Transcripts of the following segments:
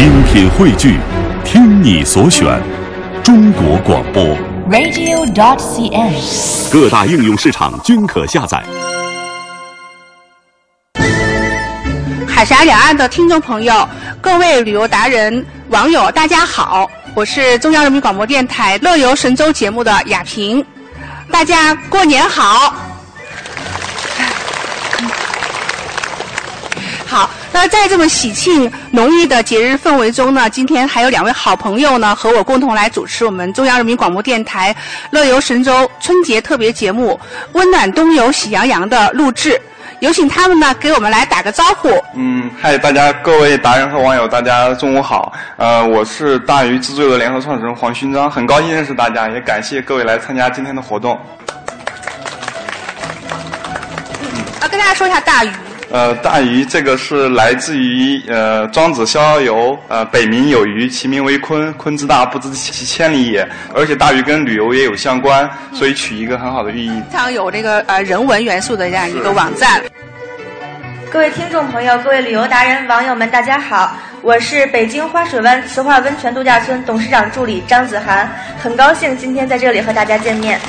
精品汇聚，听你所选，中国广播。radio.cn。各大应用市场均可下载。海峡两岸的听众朋友，各位旅游达人、网友，大家好，我是中央人民广播电台《乐游神州》节目的雅萍，大家过年好。好，那在这么喜庆浓郁的节日氛围中呢，今天还有两位好朋友呢，和我共同来主持我们中央人民广播电台《乐游神州》春节特别节目《温暖冬游喜羊羊》的录制。有请他们呢，给我们来打个招呼。嗯，嗨，大家各位达人和网友，大家中午好。呃，我是大鱼自助游的联合创始人黄勋章，很高兴认识大家，也感谢各位来参加今天的活动。啊，跟大家说一下大鱼。呃，大鱼这个是来自于呃《庄子·逍遥游》呃，北冥有鱼，其名为鲲，鲲之大，不知其千里也。而且大鱼跟旅游也有相关，所以取一个很好的寓意。非常有这个呃人文元素的这样一个网站。各位听众朋友，各位旅游达人、网友们，大家好！我是北京花水湾磁化温泉度假村董事长助理张子涵，很高兴今天在这里和大家见面。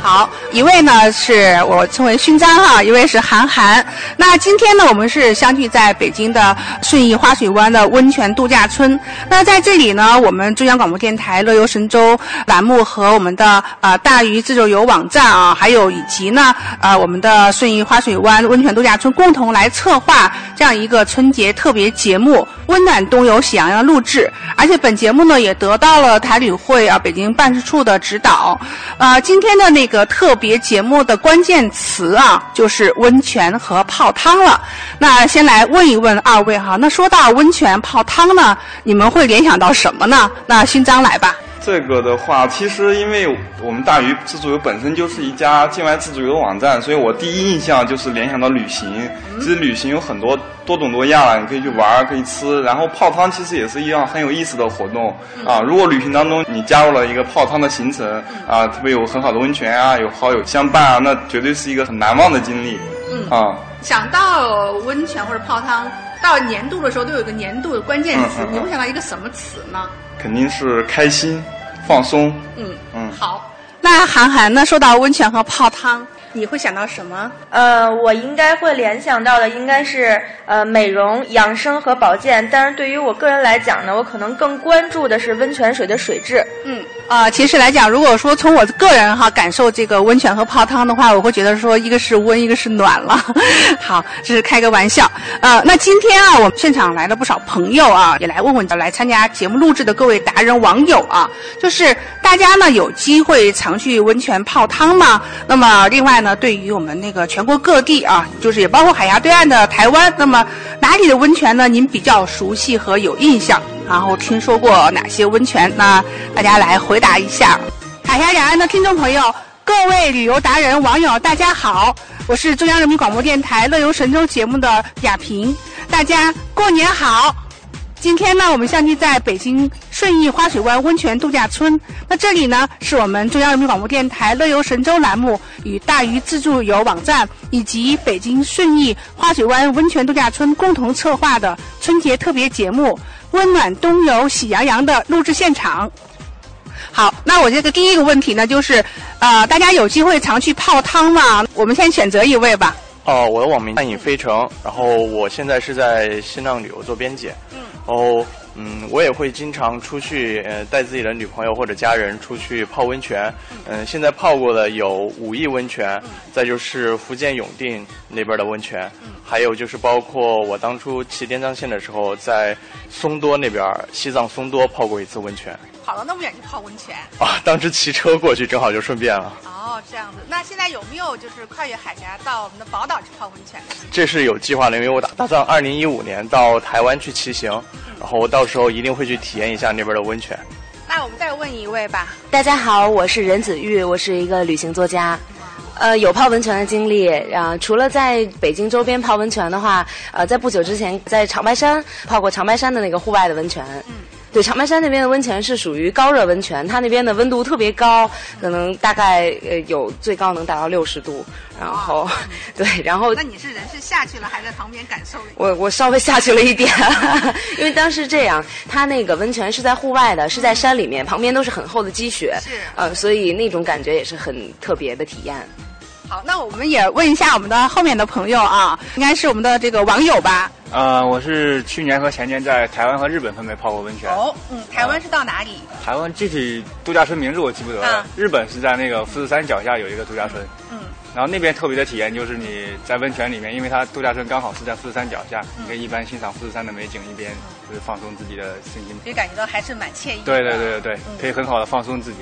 好，一位呢是我称为勋章哈，一位是韩寒。那今天呢，我们是相聚在北京的顺义花水湾的温泉度假村。那在这里呢，我们中央广播电台《乐游神州》栏目和我们的呃大鱼自助游网站啊，还有以及呢呃我们的顺义花水湾温泉度假村共同来策划这样一个春节特别节目《温暖冬游喜羊羊》录制。而且本节目呢也得到了台旅会啊北京办事处的指导。呃，今天的那个特别节目的关键词啊，就是温泉和泡汤了。那先来问一问二位哈，那说到温泉泡汤呢，你们会联想到什么呢？那勋章来吧。这个的话，其实因为我们大鱼自助游本身就是一家境外自助游的网站，所以我第一印象就是联想到旅行。其实旅行有很多多种多样啊，你可以去玩，可以吃，然后泡汤其实也是一样很有意思的活动啊。如果旅行当中你加入了一个泡汤的行程啊，特别有很好的温泉啊，有好友相伴啊，那绝对是一个很难忘的经历。嗯啊，想到温泉或者泡汤，到年度的时候都有个年度的关键词，嗯嗯嗯你会想到一个什么词呢？肯定是开心、放松。嗯嗯好。那韩寒呢？说到温泉和泡汤，你会想到什么？呃，我应该会联想到的应该是呃美容、养生和保健，但是对于我个人来讲呢，我可能更关注的是温泉水的水质。嗯，啊、其实来讲，如果说从我个人哈感受这个温泉和泡汤的话，我会觉得说一个是温，一个是暖了。好，这是开个玩笑。呃，那今天啊，我们现场来了不少朋友啊，也来问问来参加节目录制的各位达人网友啊，就是大家呢有机会常去温泉泡汤吗？那么另外呢，对于我们那个全国各地啊，就是也包括海峡对岸的台湾，那么哪里的温泉呢？您比较熟悉和有印象？然后听说过哪些温泉？那大家来回答一下。海峡两岸的听众朋友，各位旅游达人、网友，大家好，我是中央人民广播电台《乐游神州》节目的雅萍，大家过年好。今天呢，我们相聚在北京顺义花水湾温泉度假村。那这里呢，是我们中央人民广播电台《乐游神州》栏目与大鱼自助游网站以及北京顺义花水湾温泉度假村共同策划的春节特别节目《温暖冬游喜羊羊》的录制现场。好，那我这个第一个问题呢，就是，呃，大家有机会常去泡汤吗？我们先选择一位吧。哦，我的网名暗影飞城，然后我现在是在新浪旅游做编辑，嗯，然后嗯，我也会经常出去，呃，带自己的女朋友或者家人出去泡温泉，嗯、现在泡过的有武义温泉，再就是福建永定那边的温泉，还有就是包括我当初骑滇藏线的时候，在松多那边西藏松多泡过一次温泉，跑了那么远去泡温泉？啊，当时骑车过去正好就顺便了。哦，这样子。那现在有没有就是跨越海峡到我们的宝岛去泡温泉？这是有计划的，因为我打打算二零一五年到台湾去骑行，然后到时候一定会去体验一下那边的温泉。那我们再问一位吧。大家好，我是任子玉，我是一个旅行作家。呃，有泡温泉的经历，啊、除了在北京周边泡温泉的话，呃，在不久之前在长白山泡过长白山的那个户外的温泉。嗯。对，长白山那边的温泉是属于高热温泉，它那边的温度特别高，可能大概呃有最高能达到六十度。然后，对，然后那你是人是下去了，还在旁边感受？我我稍微下去了一点，因为当时这样，它那个温泉是在户外的，是在山里面，旁边都是很厚的积雪，是呃，所以那种感觉也是很特别的体验。好，那我们也问一下我们的后面的朋友啊，应该是我们的这个网友吧？呃，我是去年和前年在台湾和日本分别泡过温泉。哦，嗯，台湾是到哪里？台湾具体度假村名字我记不得了。日本是在那个富士山脚下有一个度假村。嗯。然后那边特别的体验就是你在温泉里面，因为它度假村刚好是在富士山脚下，你可以一边欣赏富士山的美景，一边就是放松自己的身心。所以感觉到还是蛮惬意。对对对对对，可以很好的放松自己。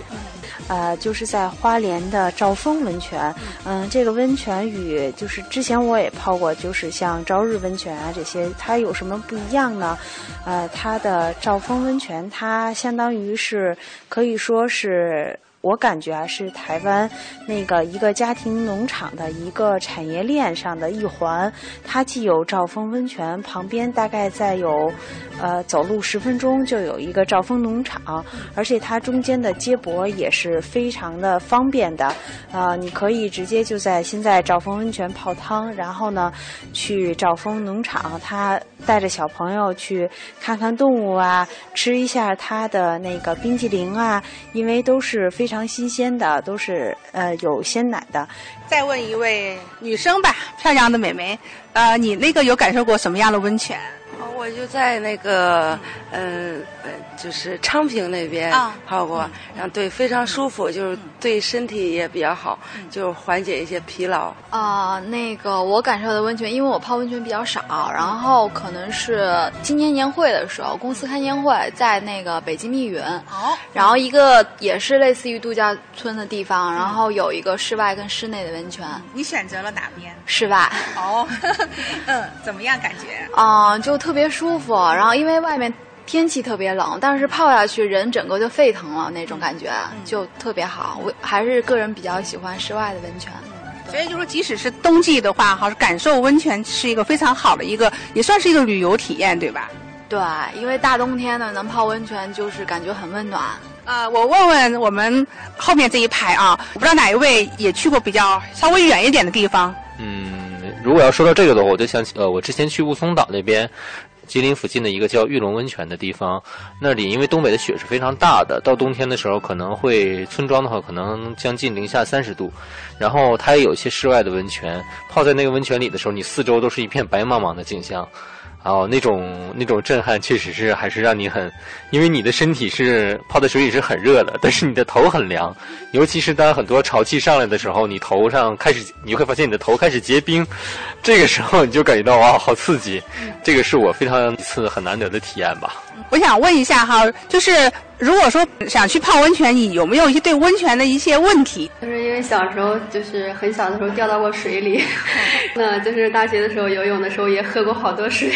呃，就是在花莲的兆丰温泉，嗯，这个温泉与就是之前我也泡过，就是像朝日温泉啊这些，它有什么不一样呢？呃，它的兆丰温泉，它相当于是可以说是。我感觉啊，是台湾那个一个家庭农场的一个产业链上的一环。它既有兆丰温泉，旁边大概再有，呃，走路十分钟就有一个兆丰农场，而且它中间的接驳也是非常的方便的。啊，你可以直接就在现在兆丰温泉泡汤，然后呢，去兆丰农场，它带着小朋友去看看动物啊，吃一下它的那个冰激凌啊，因为都是非常。非常新鲜的，都是呃有鲜奶的。再问一位女生吧，漂亮的美眉，呃，你那个有感受过什么样的温泉？我就在那个，嗯，就是昌平那边泡过，然后对非常舒服，就是对身体也比较好，就缓解一些疲劳。啊，那个我感受的温泉，因为我泡温泉比较少，然后可能是今年年会的时候，公司开年会，在那个北京密云，哦，然后一个也是类似于度假村的地方，然后有一个室外跟室内的温泉。你选择了哪边？室外。哦，嗯，怎么样感觉？啊，就特别。舒服，然后因为外面天气特别冷，但是泡下去人整个就沸腾了那种感觉，就特别好。我还是个人比较喜欢室外的温泉，所以就说即使是冬季的话，哈，感受温泉是一个非常好的一个，也算是一个旅游体验，对吧？对，因为大冬天的能泡温泉就是感觉很温暖。呃，我问问我们后面这一排啊，我不知道哪一位也去过比较稍微远一点的地方。嗯，如果要说到这个的话，我就想起呃，我之前去雾凇岛那边。吉林附近的一个叫玉龙温泉的地方，那里因为东北的雪是非常大的，到冬天的时候可能会村庄的话可能将近零下三十度，然后它也有一些室外的温泉，泡在那个温泉里的时候，你四周都是一片白茫茫的景象。哦，那种那种震撼确实是还是让你很，因为你的身体是泡在水里是很热的，但是你的头很凉，尤其是当很多潮气上来的时候，你头上开始你会发现你的头开始结冰，这个时候你就感觉到哇，好刺激，这个是我非常一次很难得的体验吧。我想问一下哈，就是。如果说想去泡温泉，你有没有一些对温泉的一些问题？就是因为小时候就是很小的时候掉到过水里，那就是大学的时候游泳的时候也喝过好多水，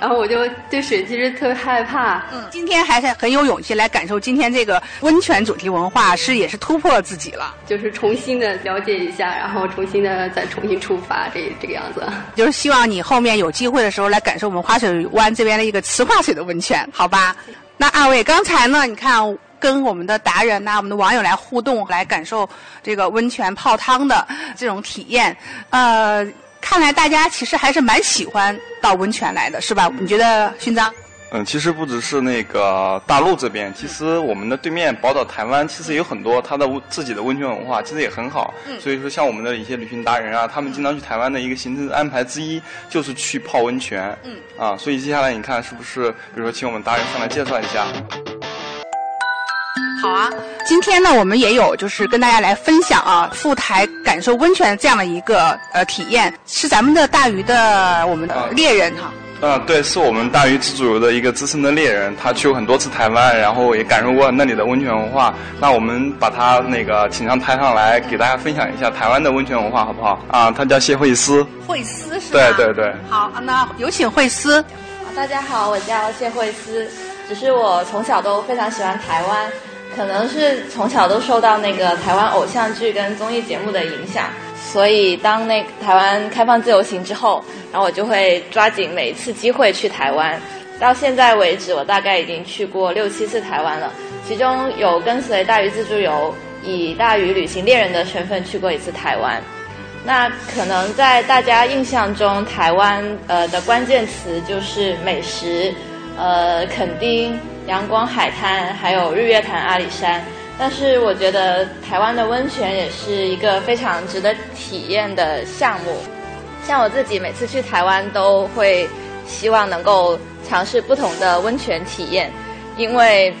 然后我就对水其实特别害怕。嗯，今天还是很有勇气来感受今天这个温泉主题文化，是也是突破自己了，就是重新的了解一下，然后重新的再重新出发，这这个样子。就是希望你后面有机会的时候来感受我们花水湾这边的一个磁化水的温泉，好吧？那二位刚才呢？你看，跟我们的达人呐，我们的网友来互动，来感受这个温泉泡汤的这种体验。呃，看来大家其实还是蛮喜欢到温泉来的，是吧？你觉得，勋章？嗯，其实不只是那个大陆这边，其实我们的对面宝岛台湾，其实有很多它的自己的温泉文化，其实也很好。嗯。所以说，像我们的一些旅行达人啊，他们经常去台湾的一个行程安排之一，就是去泡温泉。嗯。啊，所以接下来你看是不是，比如说请我们达人上来介绍一下？好啊，今天呢，我们也有就是跟大家来分享啊，赴台感受温泉这样的一个呃体验，是咱们的大鱼的我们的猎人哈。嗯，对，是我们大鱼自助游的一个资深的猎人，他去过很多次台湾，然后也感受过那里的温泉文化。那我们把他那个请上台上来，给大家分享一下台湾的温泉文化，好不好？啊，他叫谢慧思。慧思是对对对。好，那有请慧思。大家好，我叫谢慧思。只是我从小都非常喜欢台湾，可能是从小都受到那个台湾偶像剧跟综艺节目的影响。所以，当那台湾开放自由行之后，然后我就会抓紧每一次机会去台湾。到现在为止，我大概已经去过六七次台湾了，其中有跟随大鱼自助游，以大鱼旅行猎人的身份去过一次台湾。那可能在大家印象中，台湾呃的关键词就是美食，呃，垦丁、阳光海滩，还有日月潭、阿里山。但是我觉得台湾的温泉也是一个非常值得体验的项目。像我自己每次去台湾都会希望能够尝试不同的温泉体验，因为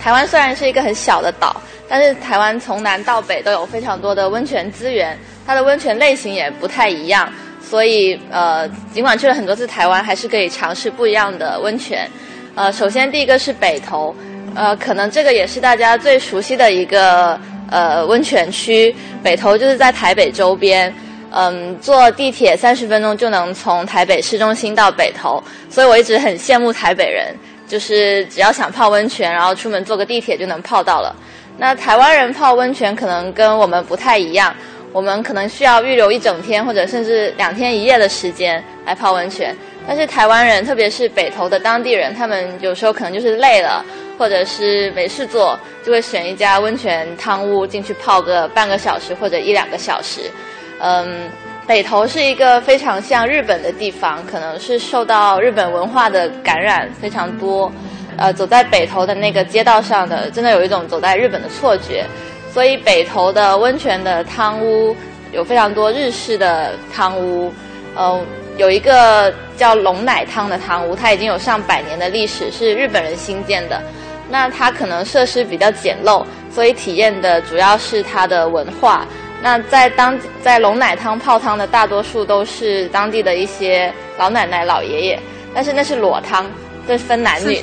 台湾虽然是一个很小的岛，但是台湾从南到北都有非常多的温泉资源。它的温泉类型也不太一样，所以呃，尽管去了很多次台湾，还是可以尝试不一样的温泉。呃，首先第一个是北投，呃，可能这个也是大家最熟悉的一个呃温泉区。北投就是在台北周边，嗯，坐地铁三十分钟就能从台北市中心到北投，所以我一直很羡慕台北人，就是只要想泡温泉，然后出门坐个地铁就能泡到了。那台湾人泡温泉可能跟我们不太一样。我们可能需要预留一整天或者甚至两天一夜的时间来泡温泉，但是台湾人，特别是北投的当地人，他们有时候可能就是累了，或者是没事做，就会选一家温泉汤屋进去泡个半个小时或者一两个小时。嗯，北投是一个非常像日本的地方，可能是受到日本文化的感染非常多。呃，走在北投的那个街道上的，真的有一种走在日本的错觉。所以北投的温泉的汤屋有非常多日式的汤屋，呃，有一个叫龙奶汤的汤屋，它已经有上百年的历史，是日本人新建的。那它可能设施比较简陋，所以体验的主要是它的文化。那在当在龙奶汤泡汤的大多数都是当地的一些老奶奶老爷爷，但是那是裸汤，这分男女，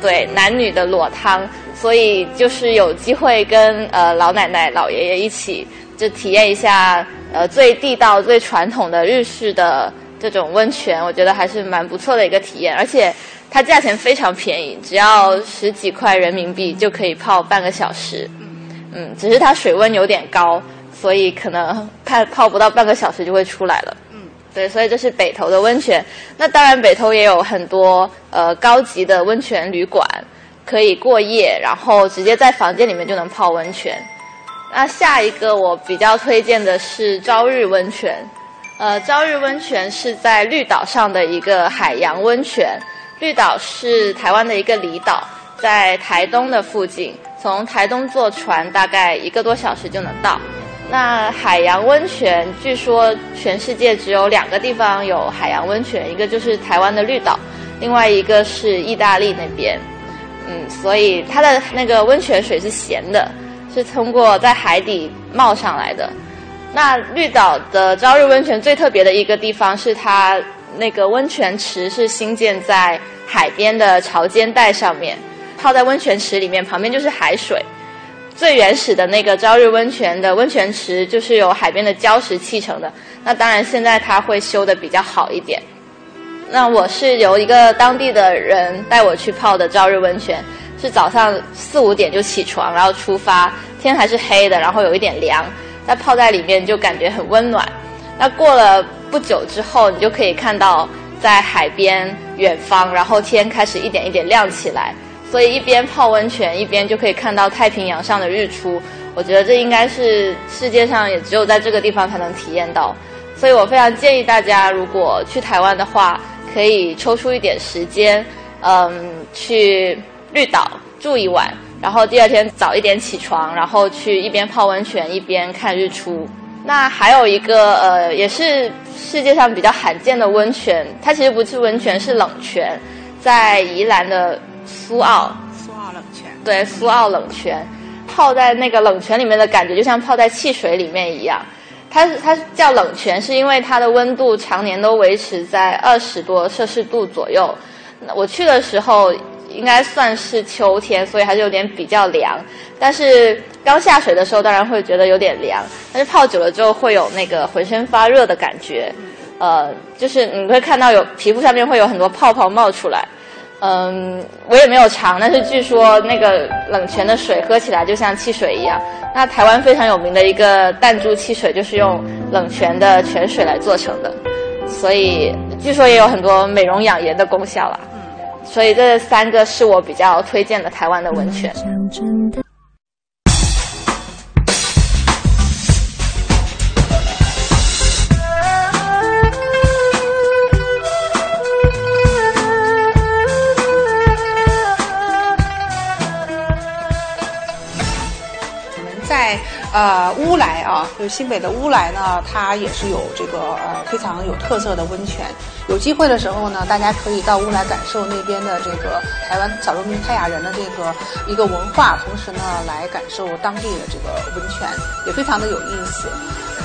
对男女的裸汤。所以就是有机会跟呃老奶奶、老爷爷一起，就体验一下呃最地道、最传统的日式的这种温泉，我觉得还是蛮不错的一个体验。而且它价钱非常便宜，只要十几块人民币就可以泡半个小时。嗯，只是它水温有点高，所以可能泡泡不到半个小时就会出来了。嗯，对，所以这是北投的温泉。那当然，北投也有很多呃高级的温泉旅馆。可以过夜，然后直接在房间里面就能泡温泉。那下一个我比较推荐的是朝日温泉。呃，朝日温泉是在绿岛上的一个海洋温泉。绿岛是台湾的一个离岛，在台东的附近，从台东坐船大概一个多小时就能到。那海洋温泉据说全世界只有两个地方有海洋温泉，一个就是台湾的绿岛，另外一个是意大利那边。嗯，所以它的那个温泉水是咸的，是通过在海底冒上来的。那绿岛的朝日温泉最特别的一个地方是它那个温泉池是新建在海边的潮间带上面，泡在温泉池里面，旁边就是海水。最原始的那个朝日温泉的温泉池就是由海边的礁石砌成的。那当然现在它会修的比较好一点。那我是由一个当地的人带我去泡的朝日温泉，是早上四五点就起床，然后出发，天还是黑的，然后有一点凉，那泡在里面就感觉很温暖。那过了不久之后，你就可以看到在海边远方，然后天开始一点一点亮起来，所以一边泡温泉，一边就可以看到太平洋上的日出。我觉得这应该是世界上也只有在这个地方才能体验到，所以我非常建议大家，如果去台湾的话。可以抽出一点时间，嗯，去绿岛住一晚，然后第二天早一点起床，然后去一边泡温泉一边看日出。那还有一个呃，也是世界上比较罕见的温泉，它其实不是温泉，是冷泉，在宜兰的苏澳。苏澳冷泉。对，苏澳冷泉，泡在那个冷泉里面的感觉，就像泡在汽水里面一样。它是它叫冷泉，是因为它的温度常年都维持在二十多摄氏度左右。我去的时候应该算是秋天，所以还是有点比较凉。但是刚下水的时候，当然会觉得有点凉。但是泡久了之后，会有那个浑身发热的感觉。呃，就是你会看到有皮肤上面会有很多泡泡冒出来。嗯，我也没有尝，但是据说那个冷泉的水喝起来就像汽水一样。那台湾非常有名的一个弹珠汽水就是用冷泉的泉水来做成的，所以据说也有很多美容养颜的功效啦。所以这三个是我比较推荐的台湾的温泉。就是新北的乌来呢，它也是有这个呃非常有特色的温泉。有机会的时候呢，大家可以到乌来感受那边的这个台湾小农民泰雅人的这个一个文化，同时呢来感受当地的这个温泉，也非常的有意思。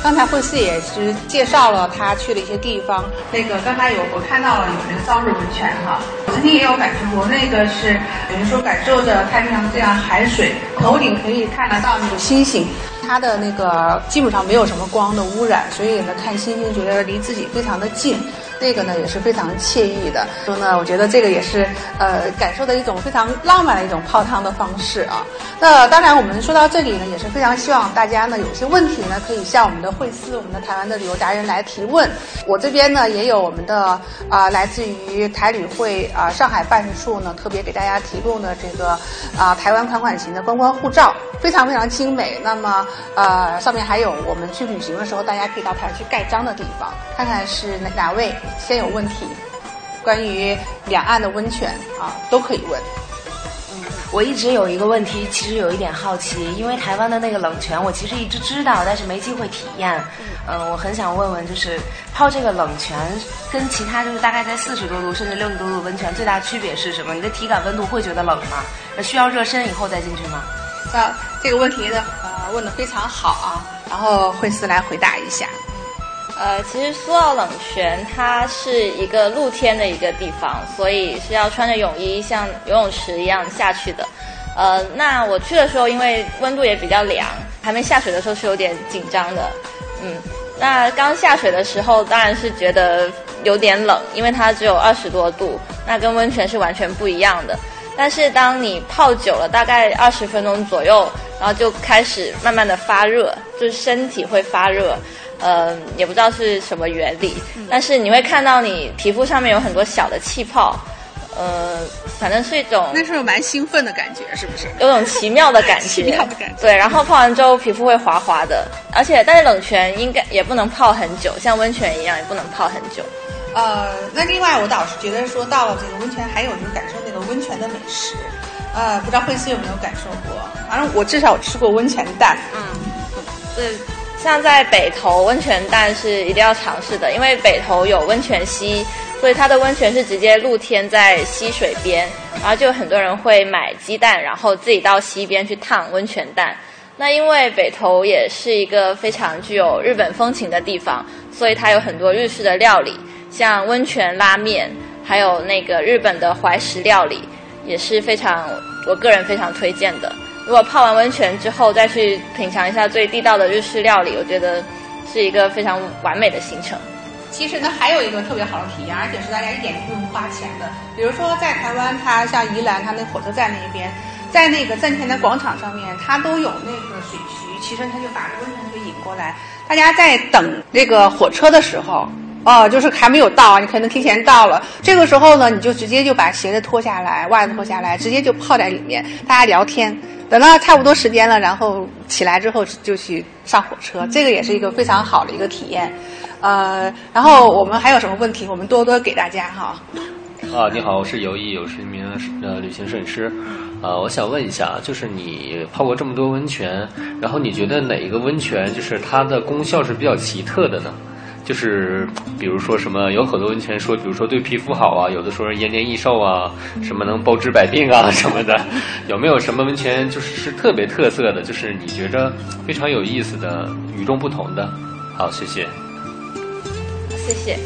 刚才惠斯也是介绍了他去的一些地方。那个刚才有我看到了有那个朝日温泉哈，我曾经也有感受过，那个是等于说感受着太平洋这样海水，头顶可以看得到那个星星，它的那个基本上没有什么光的污染，所以呢看星星觉得离自己非常的近。那个呢也是非常惬意的，说呢，我觉得这个也是呃感受的一种非常浪漫的一种泡汤的方式啊。那当然，我们说到这里呢，也是非常希望大家呢有些问题呢可以向我们的惠思、我们的台湾的旅游达人来提问。我这边呢也有我们的啊来自于台旅会啊上海办事处呢特别给大家提供的这个啊台湾款款型的观光护照，非常非常精美。那么呃上面还有我们去旅行的时候大家可以到台上去盖章的地方，看看是哪哪位。先有问题，关于两岸的温泉啊，都可以问。嗯，我一直有一个问题，其实有一点好奇，因为台湾的那个冷泉，我其实一直知道，但是没机会体验。嗯，我很想问问，就是泡这个冷泉跟其他就是大概在四十多度甚至六十多度温泉最大区别是什么？你的体感温度会觉得冷吗？那需要热身以后再进去吗？那这个问题呢，呃，问的非常好啊，然后惠斯来回答一下。呃，其实苏澳冷泉它是一个露天的一个地方，所以是要穿着泳衣像游泳池一样下去的。呃，那我去的时候，因为温度也比较凉，还没下水的时候是有点紧张的。嗯，那刚下水的时候当然是觉得有点冷，因为它只有二十多度，那跟温泉是完全不一样的。但是当你泡久了，大概二十分钟左右，然后就开始慢慢的发热，就是身体会发热。呃，也不知道是什么原理，但是你会看到你皮肤上面有很多小的气泡，呃，反正是一种那时候蛮兴奋的感觉，是不是？有种奇妙的感觉，奇妙的感觉。对，然后泡完之后皮肤会滑滑的，而且但是冷泉应该也不能泡很久，像温泉一样也不能泡很久。呃，那另外我倒是觉得说到了这个温泉，还有就是感受那个温泉的美食，呃，不知道惠思有没有感受过？反正我至少吃过温泉蛋，嗯，对。像在北投温泉蛋是一定要尝试的，因为北投有温泉溪，所以它的温泉是直接露天在溪水边，然后就有很多人会买鸡蛋，然后自己到溪边去烫温泉蛋。那因为北投也是一个非常具有日本风情的地方，所以它有很多日式的料理，像温泉拉面，还有那个日本的怀石料理，也是非常我个人非常推荐的。如果泡完温泉之后再去品尝一下最地道的日式料理，我觉得是一个非常完美的行程。其实呢，还有一个特别好的体验，而且是大家一点都不用花钱的。比如说在台湾，它像宜兰，它那火车站那边，在那个站前的广场上面，它都有那个水渠，其实它就把温泉给引过来。大家在等那个火车的时候，哦，就是还没有到，你可能提前到了。这个时候呢，你就直接就把鞋子脱下来，袜子脱下来，直接就泡在里面，大家聊天。等到差不多时间了，然后起来之后就去上火车，这个也是一个非常好的一个体验。呃，然后我们还有什么问题，我们多多给大家哈。啊，你好，我是游艺，我是一名呃旅行摄影师。呃，我想问一下，就是你泡过这么多温泉，然后你觉得哪一个温泉就是它的功效是比较奇特的呢？就是比如说什么，有很多温泉说，比如说对皮肤好啊，有的说延年益寿啊，什么能包治百病啊什么的，有没有什么温泉就是是特别特色的，就是你觉着非常有意思的、与众不同的？好，谢谢。谢谢。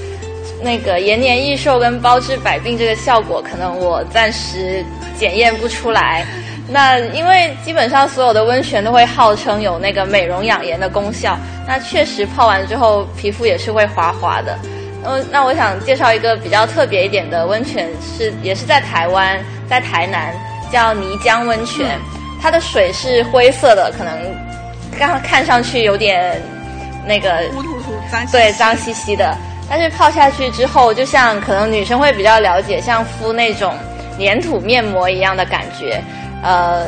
那个延年益寿跟包治百病这个效果，可能我暂时检验不出来。那因为基本上所有的温泉都会号称有那个美容养颜的功效，那确实泡完之后皮肤也是会滑滑的。嗯，那我想介绍一个比较特别一点的温泉，是也是在台湾，在台南叫泥浆温泉，它的水是灰色的，可能刚看上去有点那个乌突突脏对脏兮兮的，但是泡下去之后，就像可能女生会比较了解，像敷那种。粘土面膜一样的感觉。呃，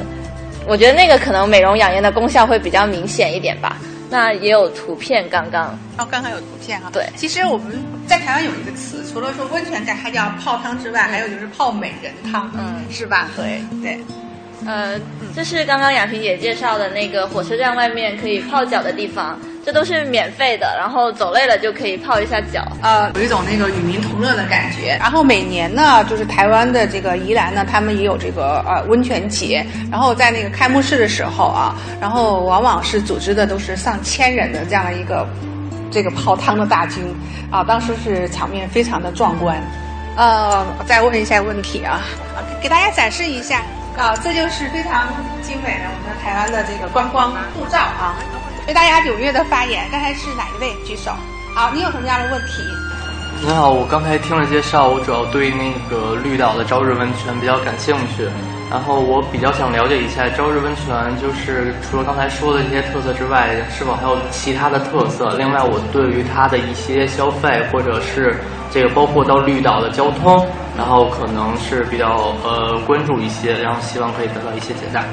我觉得那个可能美容养颜的功效会比较明显一点吧。那也有图片，刚刚哦，刚刚有图片啊。对，其实我们在台湾有一个词，除了说温泉盖它叫泡汤之外，还有就是泡美人汤，嗯，是吧？对对。呃，这是刚刚雅萍姐介绍的那个火车站外面可以泡脚的地方，这都是免费的，然后走累了就可以泡一下脚，呃，有一种那个与民同乐的感觉。然后每年呢，就是台湾的这个宜兰呢，他们也有这个呃温泉节，然后在那个开幕式的时候啊，然后往往是组织的都是上千人的这样的一个这个泡汤的大军啊，当时是场面非常的壮观。呃，再问一下问题啊，给大家展示一下。啊，这就是非常精美的我们台湾的这个观光护照啊！为大家踊跃的发言，刚才是哪一位举手？好，你有什么样的问题？你好，我刚才听了介绍，我主要对那个绿岛的朝日温泉比较感兴趣。然后我比较想了解一下朝日温泉，就是除了刚才说的这些特色之外，是否还有其他的特色？另外，我对于它的一些消费，或者是这个包括到绿岛的交通，然后可能是比较呃关注一些，然后希望可以得到一些解答。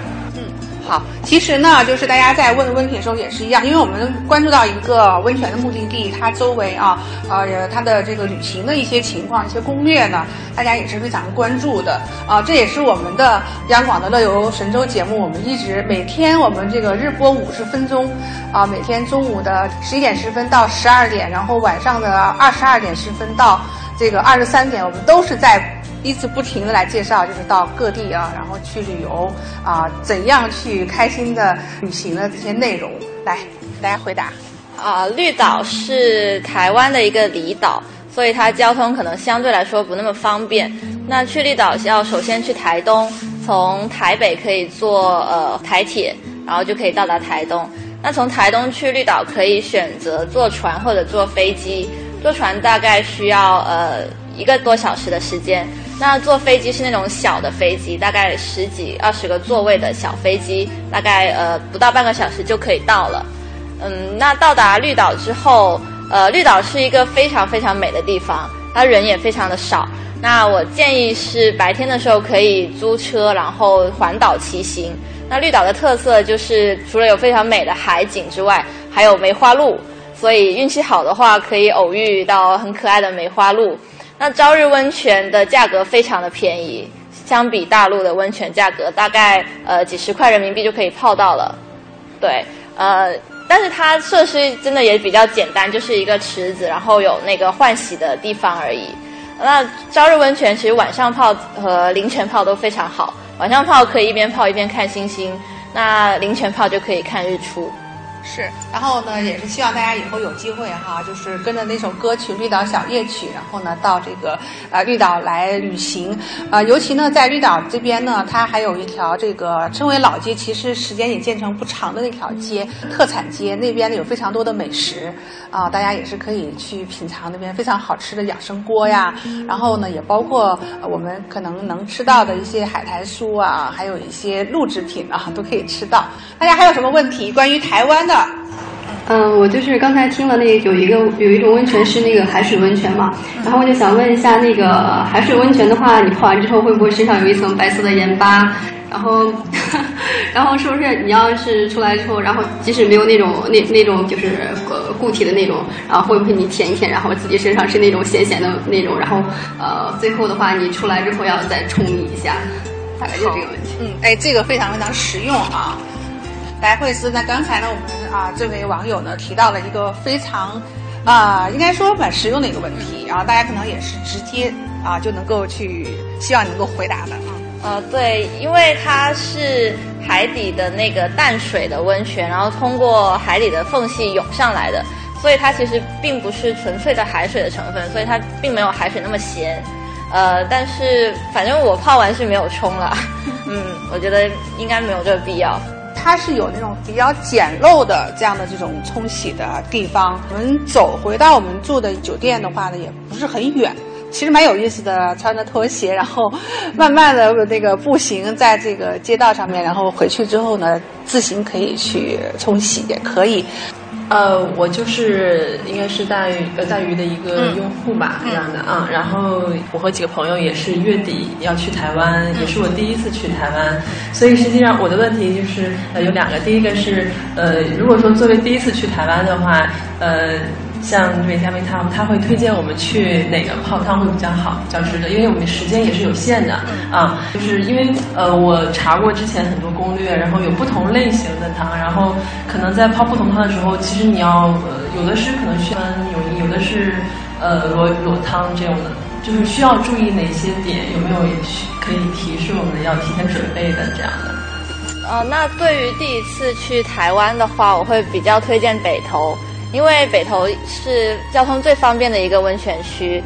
好，其实呢，就是大家在问问题的时候也是一样，因为我们关注到一个温泉的目的地，它周围啊，呃，它的这个旅行的一些情况、一些攻略呢，大家也是非常关注的啊。这也是我们的央广的乐游神州节目，我们一直每天我们这个日播五十分钟，啊，每天中午的十一点十分到十二点，然后晚上的二十二点十分到这个二十三点，我们都是在。一直不停的来介绍，就是到各地啊，然后去旅游啊，怎样去开心的旅行的这些内容，来，大家回答。啊，绿岛是台湾的一个离岛，所以它交通可能相对来说不那么方便。那去绿岛要首先去台东，从台北可以坐呃台铁，然后就可以到达台东。那从台东去绿岛可以选择坐船或者坐飞机，坐船大概需要呃一个多小时的时间。那坐飞机是那种小的飞机，大概十几二十个座位的小飞机，大概呃不到半个小时就可以到了。嗯，那到达绿岛之后，呃，绿岛是一个非常非常美的地方，它人也非常的少。那我建议是白天的时候可以租车，然后环岛骑行。那绿岛的特色就是除了有非常美的海景之外，还有梅花鹿，所以运气好的话可以偶遇到很可爱的梅花鹿。那朝日温泉的价格非常的便宜，相比大陆的温泉价格，大概呃几十块人民币就可以泡到了。对，呃，但是它设施真的也比较简单，就是一个池子，然后有那个换洗的地方而已。那朝日温泉其实晚上泡和凌晨泡都非常好，晚上泡可以一边泡一边看星星，那凌晨泡就可以看日出。是，然后呢，也是希望大家以后有机会哈，就是跟着那首歌曲《绿岛小夜曲》，然后呢，到这个呃绿岛来旅行。呃，尤其呢，在绿岛这边呢，它还有一条这个称为老街，其实时间也建成不长的那条街，特产街那边呢有非常多的美食啊，大家也是可以去品尝那边非常好吃的养生锅呀。然后呢，也包括我们可能能吃到的一些海苔酥啊，还有一些陆制品啊，都可以吃到。大家还有什么问题关于台湾的？嗯，我就是刚才听了那有一个有一种温泉是那个海水温泉嘛，然后我就想问一下，那个海水温泉的话，你泡完之后会不会身上有一层白色的盐巴？然后，然后是不是你要是出来之后，然后即使没有那种那那种就是呃固体的那种，然后会不会你舔一舔，然后自己身上是那种咸咸的那种，然后呃最后的话你出来之后要再冲一下，大概就这个问题。嗯，哎，这个非常非常实用啊。白，惠斯，那刚才呢，我们啊这位网友呢提到了一个非常啊应该说蛮实用的一个问题，然后大家可能也是直接啊就能够去希望你能够回答的啊。呃，对，因为它是海底的那个淡水的温泉，然后通过海底的缝隙涌上来的，所以它其实并不是纯粹的海水的成分，所以它并没有海水那么咸。呃，但是反正我泡完是没有冲了，嗯，我觉得应该没有这个必要。它是有那种比较简陋的这样的这种冲洗的地方。我们走回到我们住的酒店的话呢，也不是很远，其实蛮有意思的。穿着拖鞋，然后慢慢的那个步行在这个街道上面，然后回去之后呢，自行可以去冲洗也可以。呃，我就是应该是大鱼呃大鱼的一个用户吧，这样的啊。然后我和几个朋友也是月底要去台湾，也是我第一次去台湾，所以实际上我的问题就是呃有两个，第一个是呃如果说作为第一次去台湾的话，呃。像这位嘉宾他他会推荐我们去哪个泡汤会比较好，比较值得，因为我们时间也是有限的啊。就是因为呃，我查过之前很多攻略，然后有不同类型的汤，然后可能在泡不同汤的时候，其实你要呃，有的是可能需要有有的是呃裸裸汤这样的，就是需要注意哪些点，有没有可以提示我们要提前准备的这样的？呃，那对于第一次去台湾的话，我会比较推荐北投。因为北投是交通最方便的一个温泉区，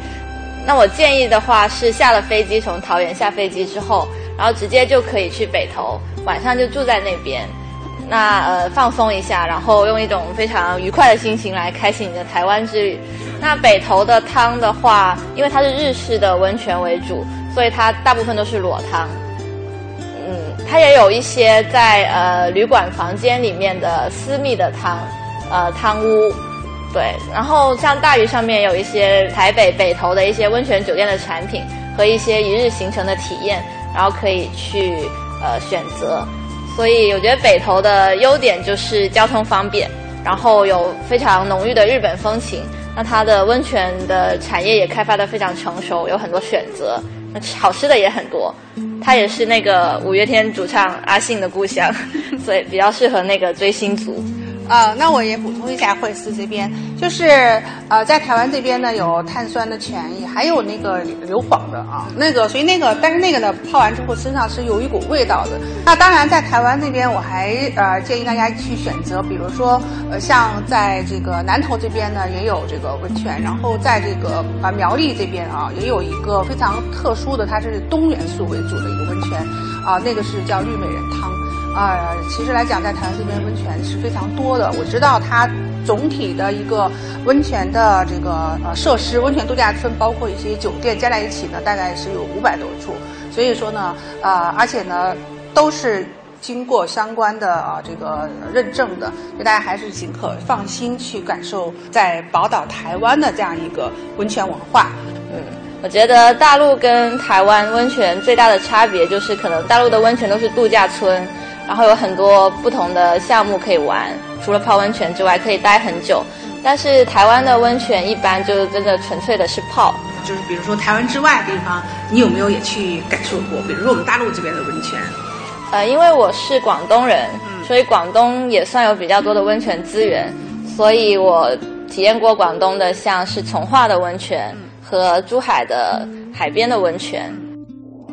那我建议的话是下了飞机从桃园下飞机之后，然后直接就可以去北投，晚上就住在那边，那呃放松一下，然后用一种非常愉快的心情来开启你的台湾之旅。那北投的汤的话，因为它是日式的温泉为主，所以它大部分都是裸汤。嗯，它也有一些在呃旅馆房间里面的私密的汤。呃，汤屋，对，然后像大鱼上面有一些台北北投的一些温泉酒店的产品和一些一日行程的体验，然后可以去呃选择。所以我觉得北投的优点就是交通方便，然后有非常浓郁的日本风情。那它的温泉的产业也开发的非常成熟，有很多选择，那好吃的也很多。它也是那个五月天主唱阿信的故乡，所以比较适合那个追星族。呃，那我也补充一下，惠斯这边就是呃，在台湾这边呢有碳酸的泉，还有那个硫磺的啊，那个所以那个，但是那个呢泡完之后身上是有一股味道的。那当然在台湾这边，我还呃建议大家去选择，比如说呃像在这个南投这边呢也有这个温泉，然后在这个啊苗栗这边啊也有一个非常特殊的，它是冬元素为主的一个温泉啊，那个是叫绿美人汤。啊，其实来讲，在台湾这边温泉是非常多的。我知道它总体的一个温泉的这个呃设施，温泉度假村包括一些酒店加在一起呢，大概是有五百多处。所以说呢，呃，而且呢，都是经过相关的啊这个认证的，所以大家还是尽可放心去感受在宝岛台湾的这样一个温泉文化。嗯，我觉得大陆跟台湾温泉最大的差别就是，可能大陆的温泉都是度假村。然后有很多不同的项目可以玩，除了泡温泉之外，可以待很久。但是台湾的温泉一般就真的纯粹的是泡，就是比如说台湾之外的地方，你有没有也去感受过？比如说我们大陆这边的温泉。呃，因为我是广东人，所以广东也算有比较多的温泉资源，所以我体验过广东的像是从化的温泉和珠海的海边的温泉。